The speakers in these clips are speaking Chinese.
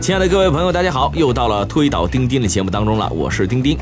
亲爱的各位朋友，大家好！又到了推倒钉钉的节目当中了，我是钉钉。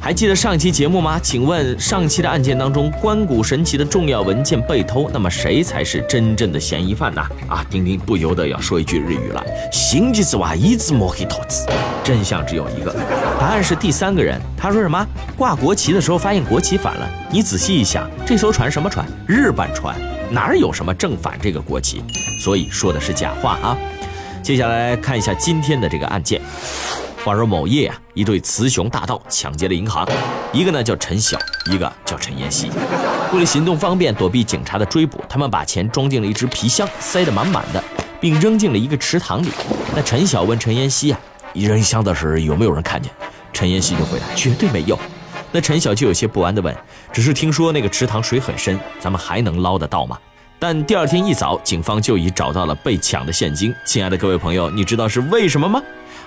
还记得上期节目吗？请问上期的案件当中，关谷神奇的重要文件被偷，那么谁才是真正的嫌疑犯呢？啊，钉钉不由得要说一句日语了：心机之外，一直莫黑投资。真相只有一个，答案是第三个人。他说什么？挂国旗的时候发现国旗反了。你仔细一想，这艘船什么船？日本船，哪有什么正反这个国旗？所以说的是假话啊。接下来看一下今天的这个案件。话说某夜啊，一对雌雄大盗抢劫了银行，一个呢叫陈晓，一个叫陈妍希。为了行动方便，躲避警察的追捕，他们把钱装进了一只皮箱，塞得满满的，并扔进了一个池塘里。那陈晓问陈妍希啊，扔箱的时有没有人看见？陈妍希就回答绝对没有。那陈晓就有些不安地问，只是听说那个池塘水很深，咱们还能捞得到吗？但第二天一早，警方就已找到了被抢的现金。亲爱的各位朋友，你知道是为什么吗？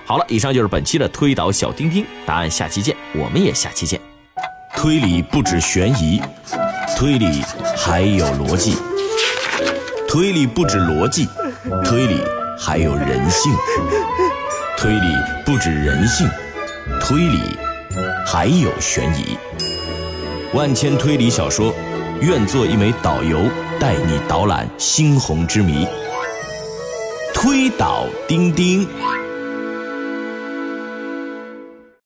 好了，以上就是本期的推导小丁丁，答案下期见，我们也下期见。推理不止悬疑，推理还有逻辑。推理不止逻辑，推理还有人性。推理不止人性，推理还有悬疑。万千推理小说，愿做一枚导游。带你导览猩红之谜，推倒钉钉。